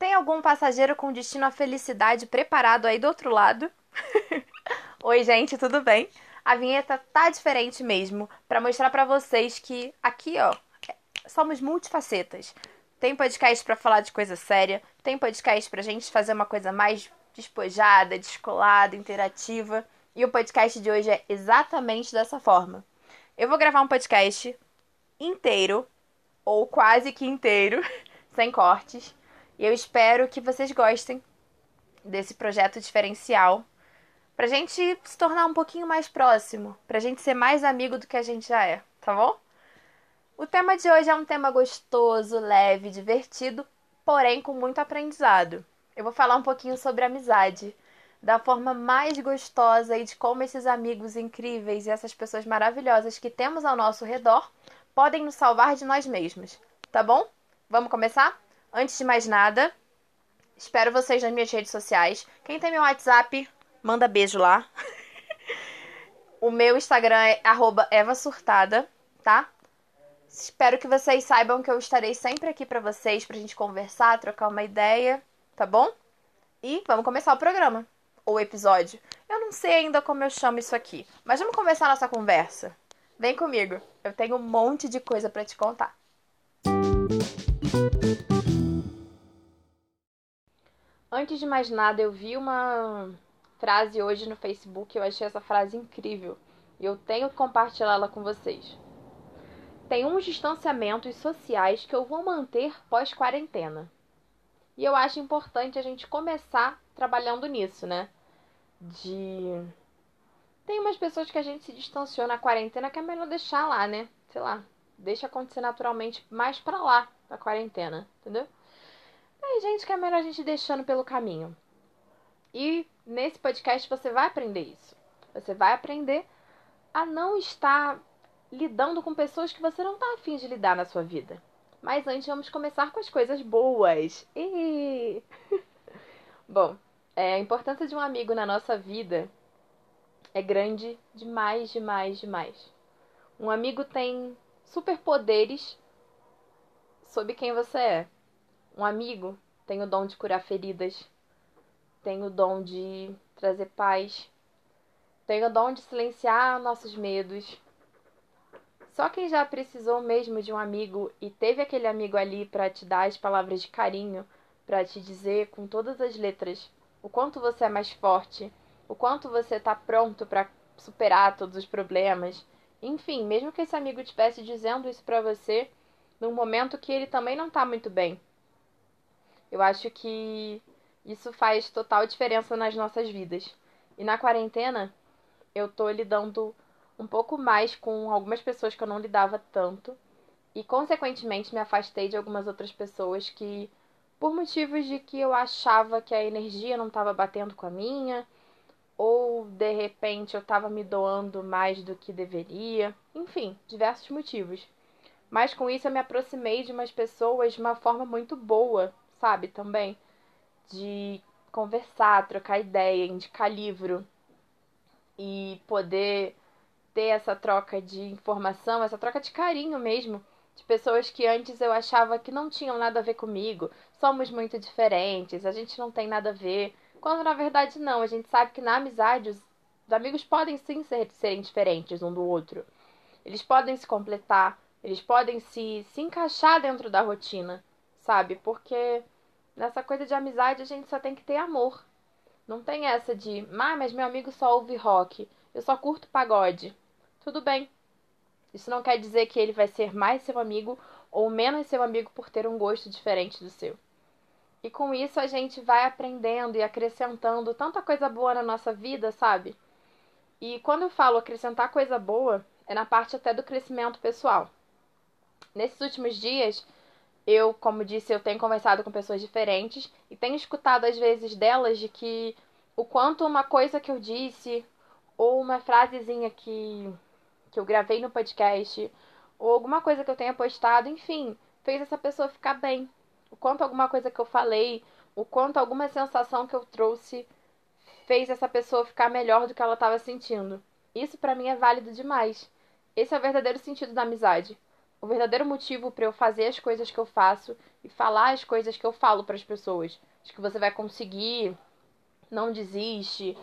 Tem algum passageiro com destino à felicidade preparado aí do outro lado? Oi, gente, tudo bem? A vinheta tá diferente mesmo, para mostrar para vocês que aqui, ó, somos multifacetas. Tem podcast para falar de coisa séria, tem podcast pra gente fazer uma coisa mais despojada, descolada, interativa. E o podcast de hoje é exatamente dessa forma. Eu vou gravar um podcast inteiro, ou quase que inteiro, sem cortes, e eu espero que vocês gostem desse projeto diferencial pra gente se tornar um pouquinho mais próximo, pra gente ser mais amigo do que a gente já é, tá bom? O tema de hoje é um tema gostoso, leve, divertido, porém com muito aprendizado. Eu vou falar um pouquinho sobre amizade, da forma mais gostosa e de como esses amigos incríveis e essas pessoas maravilhosas que temos ao nosso redor podem nos salvar de nós mesmos, tá bom? Vamos começar? Antes de mais nada, espero vocês nas minhas redes sociais. Quem tem meu WhatsApp, manda beijo lá. o meu Instagram é @evasurtada, tá? Espero que vocês saibam que eu estarei sempre aqui para vocês pra gente conversar, trocar uma ideia, tá bom? E vamos começar o programa ou episódio. Eu não sei ainda como eu chamo isso aqui, mas vamos começar a nossa conversa. Vem comigo, eu tenho um monte de coisa para te contar. Antes de mais nada, eu vi uma frase hoje no Facebook, eu achei essa frase incrível e eu tenho que compartilhá-la com vocês. Tem uns distanciamentos sociais que eu vou manter pós-quarentena. E eu acho importante a gente começar trabalhando nisso, né? De. Tem umas pessoas que a gente se distanciou na quarentena que é melhor deixar lá, né? Sei lá, deixa acontecer naturalmente mais pra lá da quarentena, entendeu? Gente que é melhor a gente deixando pelo caminho. E nesse podcast você vai aprender isso. Você vai aprender a não estar lidando com pessoas que você não tá afim de lidar na sua vida. Mas antes vamos começar com as coisas boas. E... Bom, é, a importância de um amigo na nossa vida é grande demais, demais, demais. Um amigo tem superpoderes sobre quem você é. Um amigo tem o dom de curar feridas, tem o dom de trazer paz, tem o dom de silenciar nossos medos. Só quem já precisou mesmo de um amigo e teve aquele amigo ali para te dar as palavras de carinho, para te dizer com todas as letras o quanto você é mais forte, o quanto você está pronto para superar todos os problemas. Enfim, mesmo que esse amigo estivesse dizendo isso para você num momento que ele também não está muito bem. Eu acho que isso faz total diferença nas nossas vidas. E na quarentena, eu tô lidando um pouco mais com algumas pessoas que eu não lidava tanto. E, consequentemente, me afastei de algumas outras pessoas que, por motivos de que eu achava que a energia não estava batendo com a minha, ou de repente eu estava me doando mais do que deveria, enfim, diversos motivos. Mas com isso eu me aproximei de umas pessoas de uma forma muito boa, sabe? Também de conversar, trocar ideia, indicar livro e poder ter essa troca de informação, essa troca de carinho mesmo, de pessoas que antes eu achava que não tinham nada a ver comigo, somos muito diferentes, a gente não tem nada a ver, quando na verdade não, a gente sabe que na amizade os, os amigos podem sim ser, serem diferentes um do outro. Eles podem se completar, eles podem se, se encaixar dentro da rotina, sabe? Porque nessa coisa de amizade a gente só tem que ter amor. Não tem essa de, ah, mas meu amigo só ouve rock, eu só curto pagode. Tudo bem. Isso não quer dizer que ele vai ser mais seu amigo ou menos seu amigo por ter um gosto diferente do seu. E com isso a gente vai aprendendo e acrescentando tanta coisa boa na nossa vida, sabe? E quando eu falo acrescentar coisa boa, é na parte até do crescimento pessoal. Nesses últimos dias, eu, como disse, eu tenho conversado com pessoas diferentes e tenho escutado às vezes delas de que o quanto uma coisa que eu disse ou uma frasezinha que que eu gravei no podcast ou alguma coisa que eu tenha postado, enfim, fez essa pessoa ficar bem. O quanto alguma coisa que eu falei, o quanto alguma sensação que eu trouxe fez essa pessoa ficar melhor do que ela estava sentindo. Isso para mim é válido demais. Esse é o verdadeiro sentido da amizade o verdadeiro motivo para eu fazer as coisas que eu faço e falar as coisas que eu falo para as pessoas. Acho que você vai conseguir, não desiste.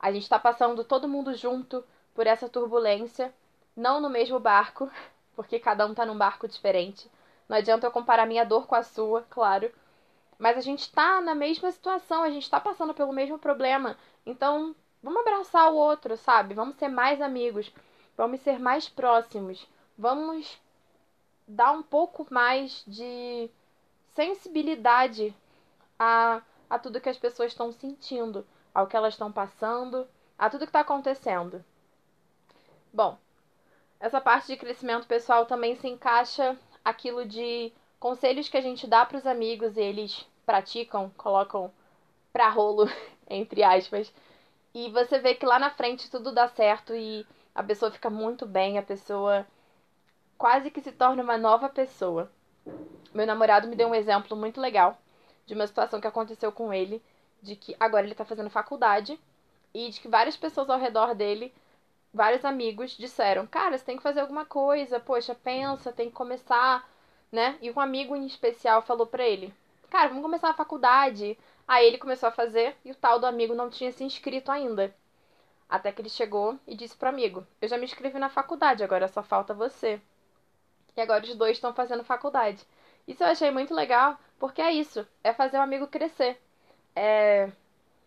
A gente está passando todo mundo junto por essa turbulência, não no mesmo barco, porque cada um tá num barco diferente. Não adianta eu comparar minha dor com a sua, claro. Mas a gente tá na mesma situação, a gente tá passando pelo mesmo problema. Então, vamos abraçar o outro, sabe? Vamos ser mais amigos, vamos ser mais próximos, vamos dar um pouco mais de sensibilidade a, a tudo que as pessoas estão sentindo, ao que elas estão passando, a tudo que está acontecendo. Bom, essa parte de crescimento pessoal também se encaixa aquilo de conselhos que a gente dá para os amigos e eles praticam, colocam pra rolo, entre aspas. E você vê que lá na frente tudo dá certo e a pessoa fica muito bem, a pessoa quase que se torna uma nova pessoa. Meu namorado me deu um exemplo muito legal de uma situação que aconteceu com ele, de que agora ele tá fazendo faculdade e de que várias pessoas ao redor dele, vários amigos disseram: "Cara, você tem que fazer alguma coisa, poxa, pensa, tem que começar", né? E um amigo em especial falou para ele: "Cara, vamos começar a faculdade". Aí ele começou a fazer e o tal do amigo não tinha se inscrito ainda. Até que ele chegou e disse pro amigo: Eu já me inscrevi na faculdade, agora só falta você. E agora os dois estão fazendo faculdade. Isso eu achei muito legal, porque é isso: é fazer o amigo crescer. É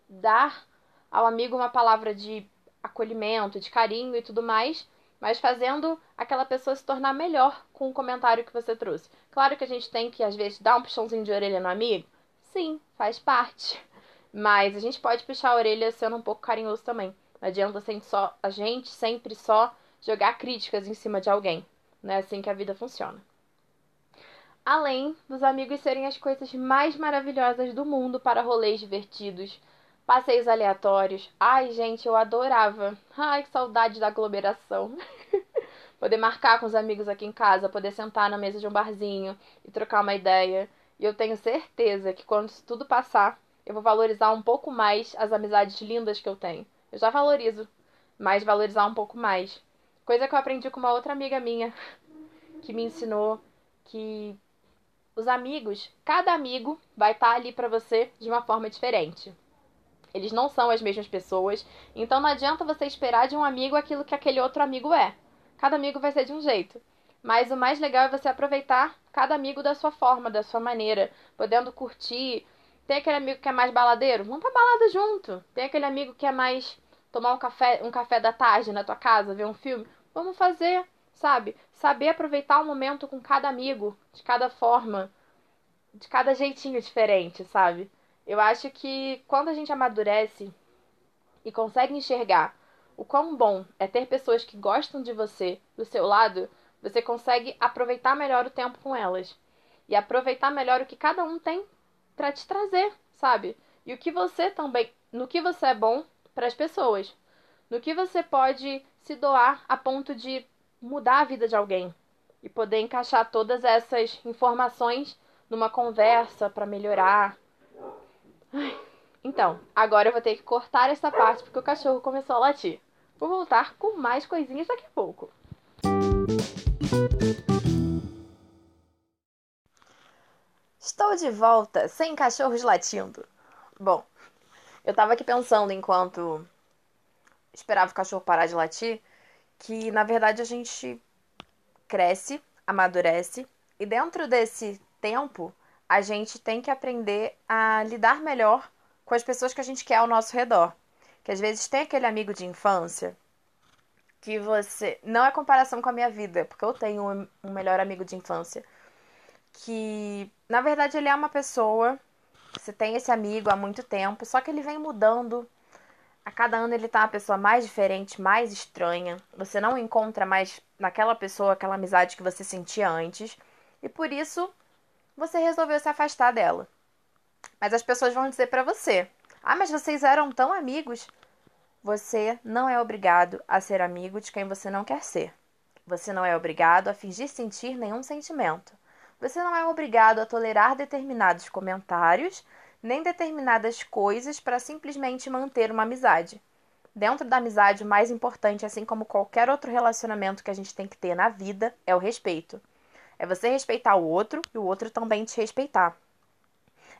dar ao amigo uma palavra de acolhimento, de carinho e tudo mais, mas fazendo aquela pessoa se tornar melhor com o comentário que você trouxe. Claro que a gente tem que, às vezes, dar um puxãozinho de orelha no amigo. Sim, faz parte. Mas a gente pode puxar a orelha sendo um pouco carinhoso também. Não adianta só, a gente sempre só jogar críticas em cima de alguém. Não é assim que a vida funciona. Além dos amigos serem as coisas mais maravilhosas do mundo para rolês divertidos, passeios aleatórios. Ai, gente, eu adorava. Ai, que saudade da aglomeração. poder marcar com os amigos aqui em casa, poder sentar na mesa de um barzinho e trocar uma ideia. E eu tenho certeza que quando isso tudo passar, eu vou valorizar um pouco mais as amizades lindas que eu tenho. Eu já valorizo, mas valorizar um pouco mais. Coisa que eu aprendi com uma outra amiga minha, que me ensinou que os amigos, cada amigo vai estar tá ali para você de uma forma diferente. Eles não são as mesmas pessoas, então não adianta você esperar de um amigo aquilo que aquele outro amigo é. Cada amigo vai ser de um jeito. Mas o mais legal é você aproveitar cada amigo da sua forma, da sua maneira, podendo curtir. Tem aquele amigo que é mais baladeiro? Vamos pra balada junto. Tem aquele amigo que é mais tomar um café, um café da tarde na tua casa, ver um filme, vamos fazer, sabe? Saber aproveitar o momento com cada amigo, de cada forma, de cada jeitinho diferente, sabe? Eu acho que quando a gente amadurece e consegue enxergar o quão bom é ter pessoas que gostam de você do seu lado, você consegue aproveitar melhor o tempo com elas. E aproveitar melhor o que cada um tem para te trazer, sabe? E o que você também, no que você é bom para as pessoas. No que você pode se doar a ponto de mudar a vida de alguém e poder encaixar todas essas informações numa conversa para melhorar. Então, agora eu vou ter que cortar essa parte porque o cachorro começou a latir. Vou voltar com mais coisinhas daqui a pouco. Estou de volta, sem cachorros latindo. Bom, eu tava aqui pensando enquanto esperava o cachorro parar de latir, que na verdade a gente cresce, amadurece, e dentro desse tempo a gente tem que aprender a lidar melhor com as pessoas que a gente quer ao nosso redor. Que às vezes tem aquele amigo de infância que você. Não é comparação com a minha vida, porque eu tenho um melhor amigo de infância. Que na verdade ele é uma pessoa você tem esse amigo há muito tempo, só que ele vem mudando. A cada ano ele tá uma pessoa mais diferente, mais estranha. Você não encontra mais naquela pessoa aquela amizade que você sentia antes. E por isso você resolveu se afastar dela. Mas as pessoas vão dizer para você: "Ah, mas vocês eram tão amigos". Você não é obrigado a ser amigo de quem você não quer ser. Você não é obrigado a fingir sentir nenhum sentimento. Você não é obrigado a tolerar determinados comentários nem determinadas coisas para simplesmente manter uma amizade. Dentro da amizade, o mais importante, assim como qualquer outro relacionamento que a gente tem que ter na vida, é o respeito. É você respeitar o outro e o outro também te respeitar.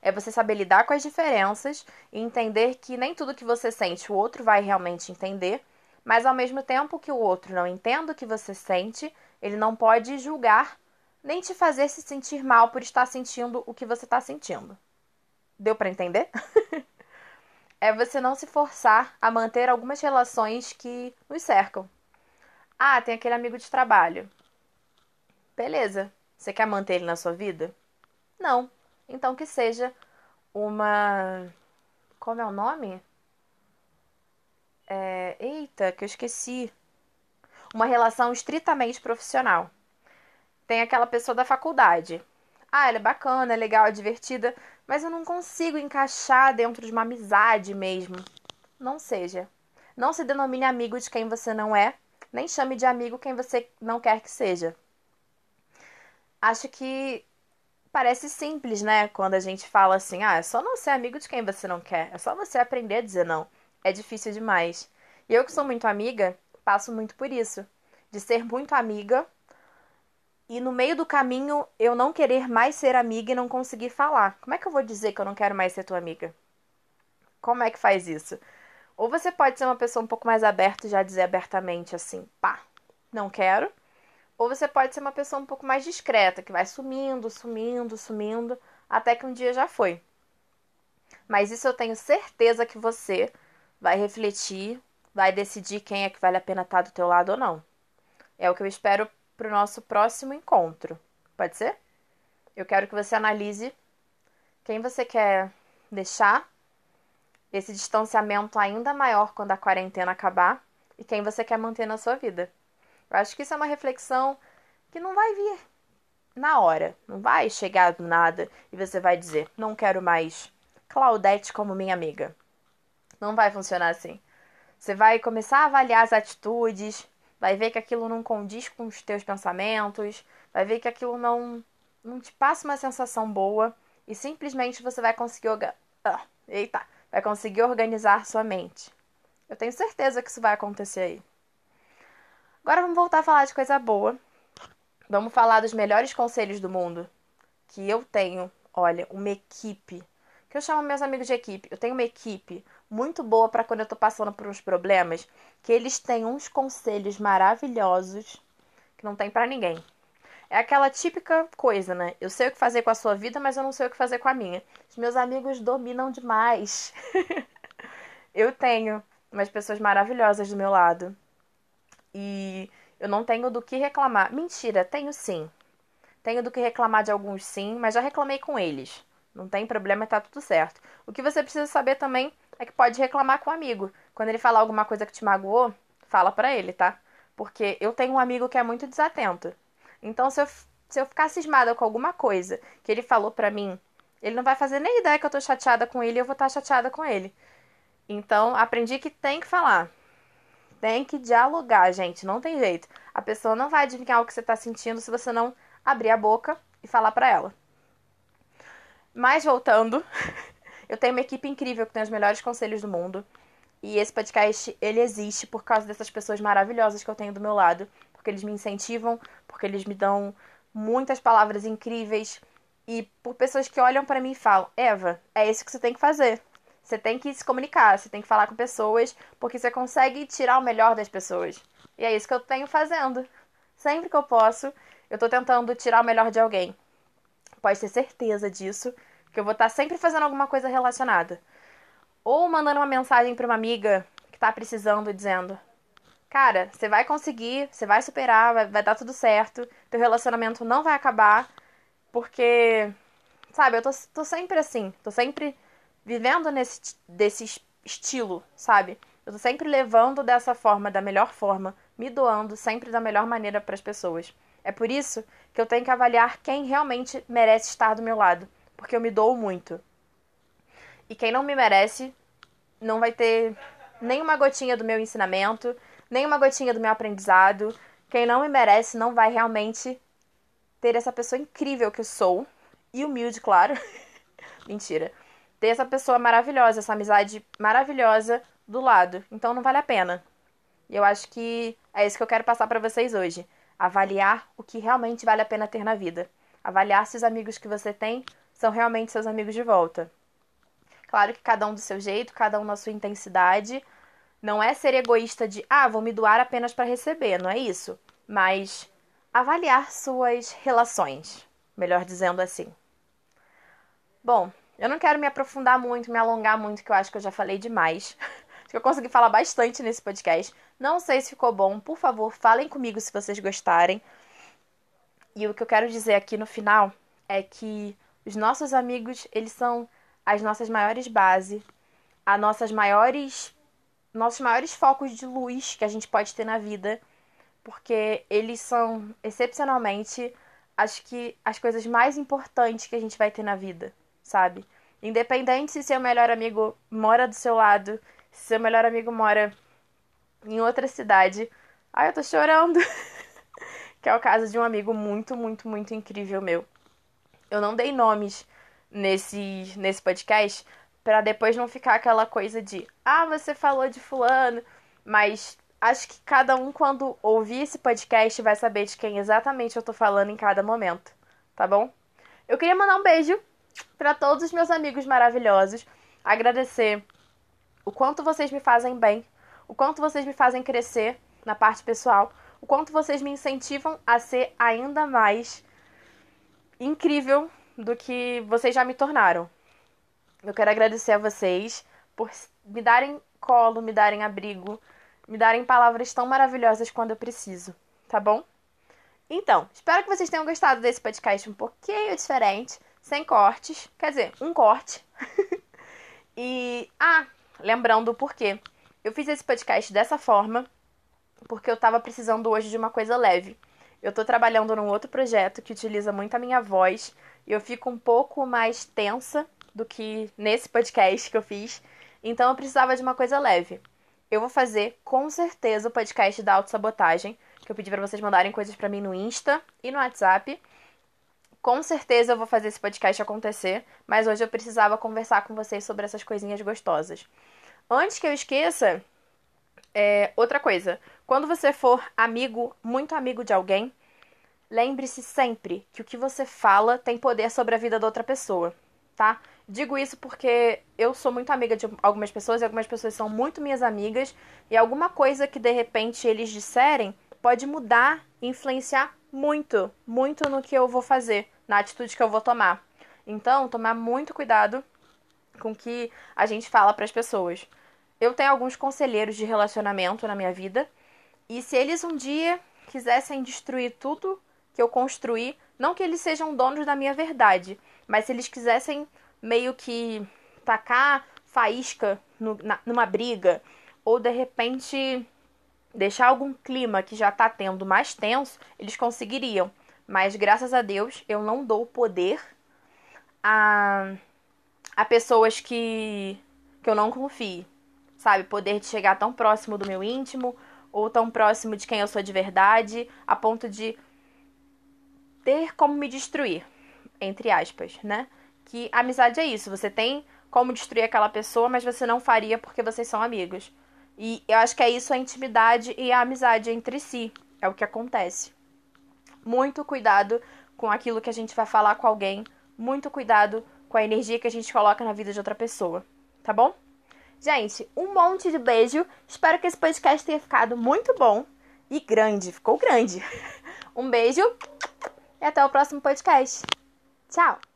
É você saber lidar com as diferenças e entender que nem tudo que você sente o outro vai realmente entender, mas ao mesmo tempo que o outro não entenda o que você sente, ele não pode julgar nem te fazer se sentir mal por estar sentindo o que você está sentindo. Deu para entender? é você não se forçar a manter algumas relações que nos cercam. Ah, tem aquele amigo de trabalho. Beleza. Você quer manter ele na sua vida? Não. Então que seja uma. Como é o nome? É... Eita, que eu esqueci. Uma relação estritamente profissional. Tem aquela pessoa da faculdade. Ah, ela é bacana, é legal, é divertida, mas eu não consigo encaixar dentro de uma amizade mesmo. Não seja. Não se denomine amigo de quem você não é, nem chame de amigo quem você não quer que seja. Acho que parece simples, né? Quando a gente fala assim, ah, é só não ser amigo de quem você não quer, é só você aprender a dizer não. É difícil demais. E eu que sou muito amiga, passo muito por isso. De ser muito amiga e no meio do caminho eu não querer mais ser amiga e não conseguir falar. Como é que eu vou dizer que eu não quero mais ser tua amiga? Como é que faz isso? Ou você pode ser uma pessoa um pouco mais aberta e já dizer abertamente assim, pá, não quero. Ou você pode ser uma pessoa um pouco mais discreta, que vai sumindo, sumindo, sumindo, até que um dia já foi. Mas isso eu tenho certeza que você vai refletir, vai decidir quem é que vale a pena estar do teu lado ou não. É o que eu espero para o nosso próximo encontro. Pode ser? Eu quero que você analise quem você quer deixar esse distanciamento ainda maior quando a quarentena acabar e quem você quer manter na sua vida. Eu acho que isso é uma reflexão que não vai vir na hora, não vai chegar do nada e você vai dizer: não quero mais Claudete como minha amiga. Não vai funcionar assim. Você vai começar a avaliar as atitudes, vai ver que aquilo não condiz com os teus pensamentos, vai ver que aquilo não, não te passa uma sensação boa e simplesmente você vai conseguir. Ah, eita! Vai conseguir organizar sua mente. Eu tenho certeza que isso vai acontecer aí. Agora vamos voltar a falar de coisa boa. Vamos falar dos melhores conselhos do mundo. Que eu tenho, olha, uma equipe. Que eu chamo meus amigos de equipe. Eu tenho uma equipe muito boa para quando eu tô passando por uns problemas, que eles têm uns conselhos maravilhosos que não tem para ninguém. É aquela típica coisa, né? Eu sei o que fazer com a sua vida, mas eu não sei o que fazer com a minha. Os meus amigos dominam demais. eu tenho umas pessoas maravilhosas do meu lado. E eu não tenho do que reclamar. Mentira, tenho sim. Tenho do que reclamar de alguns sim, mas já reclamei com eles. Não tem problema, tá tudo certo. O que você precisa saber também é que pode reclamar com o amigo. Quando ele falar alguma coisa que te magoou, fala pra ele, tá? Porque eu tenho um amigo que é muito desatento. Então, se eu, se eu ficar cismada com alguma coisa que ele falou pra mim, ele não vai fazer nem ideia que eu tô chateada com ele e eu vou estar tá chateada com ele. Então, aprendi que tem que falar. Tem que dialogar, gente. Não tem jeito. A pessoa não vai adivinhar o que você tá sentindo se você não abrir a boca e falar pra ela. Mas voltando, eu tenho uma equipe incrível que tem os melhores conselhos do mundo. E esse podcast, ele existe por causa dessas pessoas maravilhosas que eu tenho do meu lado, porque eles me incentivam, porque eles me dão muitas palavras incríveis e por pessoas que olham para mim e falam: "Eva, é isso que você tem que fazer. Você tem que se comunicar, você tem que falar com pessoas, porque você consegue tirar o melhor das pessoas". E é isso que eu tenho fazendo. Sempre que eu posso, eu tô tentando tirar o melhor de alguém pode ter certeza disso, que eu vou estar sempre fazendo alguma coisa relacionada. Ou mandando uma mensagem para uma amiga que tá precisando, dizendo: Cara, você vai conseguir, você vai superar, vai, vai dar tudo certo, teu relacionamento não vai acabar, porque, sabe, eu tô, tô sempre assim, tô sempre vivendo nesse desse estilo, sabe? Eu tô sempre levando dessa forma, da melhor forma, me doando sempre da melhor maneira para as pessoas. É por isso que eu tenho que avaliar quem realmente merece estar do meu lado, porque eu me dou muito. E quem não me merece não vai ter nenhuma gotinha do meu ensinamento, nenhuma gotinha do meu aprendizado. Quem não me merece não vai realmente ter essa pessoa incrível que eu sou, e humilde, claro. Mentira. Ter essa pessoa maravilhosa, essa amizade maravilhosa do lado. Então não vale a pena. E eu acho que é isso que eu quero passar para vocês hoje. Avaliar o que realmente vale a pena ter na vida. Avaliar se os amigos que você tem são realmente seus amigos de volta. Claro que cada um do seu jeito, cada um na sua intensidade. Não é ser egoísta de, ah, vou me doar apenas para receber, não é isso. Mas avaliar suas relações, melhor dizendo assim. Bom, eu não quero me aprofundar muito, me alongar muito, que eu acho que eu já falei demais. eu consegui falar bastante nesse podcast. Não sei se ficou bom. Por favor, falem comigo se vocês gostarem. E o que eu quero dizer aqui no final é que os nossos amigos, eles são as nossas maiores bases, as nossas maiores nossos maiores focos de luz que a gente pode ter na vida, porque eles são excepcionalmente acho que as coisas mais importantes que a gente vai ter na vida, sabe? Independente se seu melhor amigo mora do seu lado, seu melhor amigo mora em outra cidade. Ai, eu tô chorando. que é o caso de um amigo muito, muito, muito incrível meu. Eu não dei nomes nesse, nesse podcast para depois não ficar aquela coisa de, ah, você falou de fulano, mas acho que cada um quando ouvir esse podcast vai saber de quem exatamente eu tô falando em cada momento, tá bom? Eu queria mandar um beijo para todos os meus amigos maravilhosos, agradecer o quanto vocês me fazem bem, o quanto vocês me fazem crescer na parte pessoal, o quanto vocês me incentivam a ser ainda mais incrível do que vocês já me tornaram. Eu quero agradecer a vocês por me darem colo, me darem abrigo, me darem palavras tão maravilhosas quando eu preciso, tá bom? Então, espero que vocês tenham gostado desse podcast um pouquinho diferente, sem cortes, quer dizer, um corte. e ah, lembrando o porquê. Eu fiz esse podcast dessa forma porque eu tava precisando hoje de uma coisa leve. Eu tô trabalhando num outro projeto que utiliza muito a minha voz e eu fico um pouco mais tensa do que nesse podcast que eu fiz. Então eu precisava de uma coisa leve. Eu vou fazer com certeza o podcast da autossabotagem, que eu pedi para vocês mandarem coisas para mim no Insta e no WhatsApp. Com certeza eu vou fazer esse podcast acontecer, mas hoje eu precisava conversar com vocês sobre essas coisinhas gostosas. Antes que eu esqueça, é, outra coisa. Quando você for amigo, muito amigo de alguém, lembre-se sempre que o que você fala tem poder sobre a vida da outra pessoa, tá? Digo isso porque eu sou muito amiga de algumas pessoas e algumas pessoas são muito minhas amigas e alguma coisa que de repente eles disserem pode mudar, influenciar muito, muito no que eu vou fazer, na atitude que eu vou tomar. Então, tomar muito cuidado com o que a gente fala para as pessoas. Eu tenho alguns conselheiros de relacionamento na minha vida, e se eles um dia quisessem destruir tudo que eu construí, não que eles sejam donos da minha verdade, mas se eles quisessem meio que tacar faísca no, na, numa briga, ou de repente deixar algum clima que já tá tendo mais tenso, eles conseguiriam. Mas graças a Deus eu não dou poder a a pessoas que, que eu não confie, sabe? Poder de chegar tão próximo do meu íntimo ou tão próximo de quem eu sou de verdade, a ponto de ter como me destruir, entre aspas, né? Que amizade é isso, você tem como destruir aquela pessoa, mas você não faria porque vocês são amigos. E eu acho que é isso a intimidade e a amizade entre si, é o que acontece. Muito cuidado com aquilo que a gente vai falar com alguém, muito cuidado com a energia que a gente coloca na vida de outra pessoa, tá bom? Gente, um monte de beijo. Espero que esse podcast tenha ficado muito bom e grande. Ficou grande. Um beijo e até o próximo podcast. Tchau!